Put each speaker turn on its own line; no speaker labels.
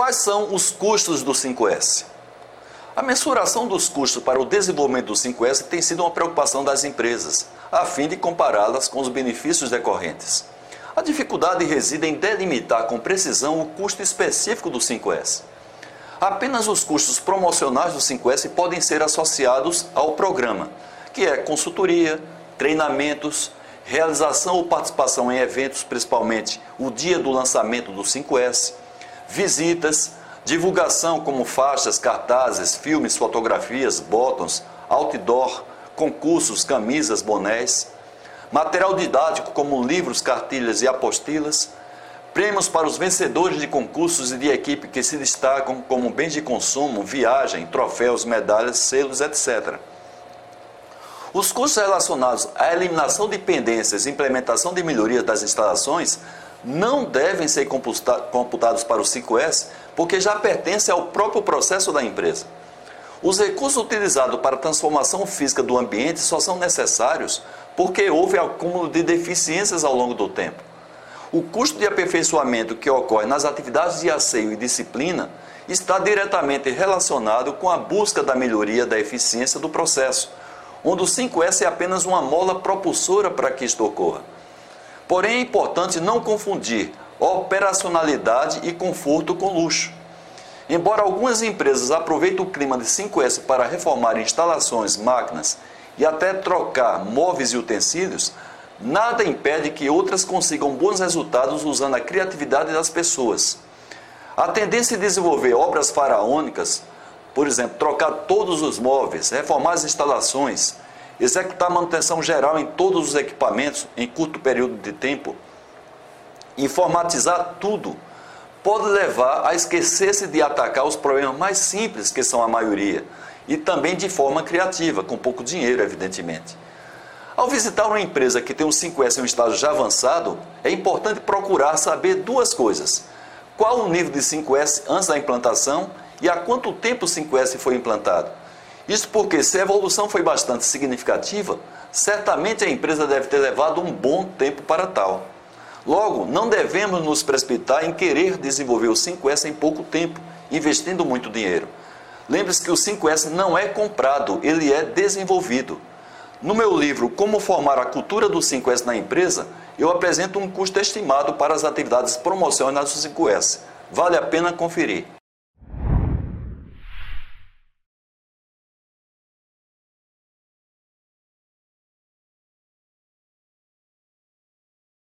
Quais são os custos do 5S? A mensuração dos custos para o desenvolvimento do 5S tem sido uma preocupação das empresas, a fim de compará-las com os benefícios decorrentes. A dificuldade reside em delimitar com precisão o custo específico do 5S. Apenas os custos promocionais do 5S podem ser associados ao programa, que é consultoria, treinamentos, realização ou participação em eventos, principalmente o dia do lançamento do 5S, visitas, divulgação como faixas, cartazes, filmes, fotografias, botões, outdoor, concursos, camisas, bonés, material didático como livros, cartilhas e apostilas, prêmios para os vencedores de concursos e de equipe que se destacam como bens de consumo, viagem, troféus, medalhas, selos, etc. Os custos relacionados à eliminação de pendências e implementação de melhorias das instalações não devem ser computados para o 5S porque já pertencem ao próprio processo da empresa. Os recursos utilizados para a transformação física do ambiente só são necessários porque houve acúmulo de deficiências ao longo do tempo. O custo de aperfeiçoamento que ocorre nas atividades de asseio e disciplina está diretamente relacionado com a busca da melhoria da eficiência do processo onde o 5S é apenas uma mola propulsora para que isto ocorra. Porém, é importante não confundir operacionalidade e conforto com luxo. Embora algumas empresas aproveitem o clima de 5S para reformar instalações, máquinas e até trocar móveis e utensílios, nada impede que outras consigam bons resultados usando a criatividade das pessoas. A tendência de desenvolver obras faraônicas por exemplo, trocar todos os móveis, reformar as instalações, executar manutenção geral em todos os equipamentos em curto período de tempo, informatizar tudo, pode levar a esquecer-se de atacar os problemas mais simples, que são a maioria, e também de forma criativa, com pouco dinheiro, evidentemente. Ao visitar uma empresa que tem um 5S em um estágio já avançado, é importante procurar saber duas coisas. Qual o nível de 5S antes da implantação e há quanto tempo o 5S foi implantado? Isso porque, se a evolução foi bastante significativa, certamente a empresa deve ter levado um bom tempo para tal. Logo, não devemos nos precipitar em querer desenvolver o 5S em pouco tempo, investindo muito dinheiro. Lembre-se que o 5S não é comprado, ele é desenvolvido. No meu livro Como Formar a Cultura do 5S na Empresa, eu apresento um custo estimado para as atividades promocionais do 5S. Vale a pena conferir.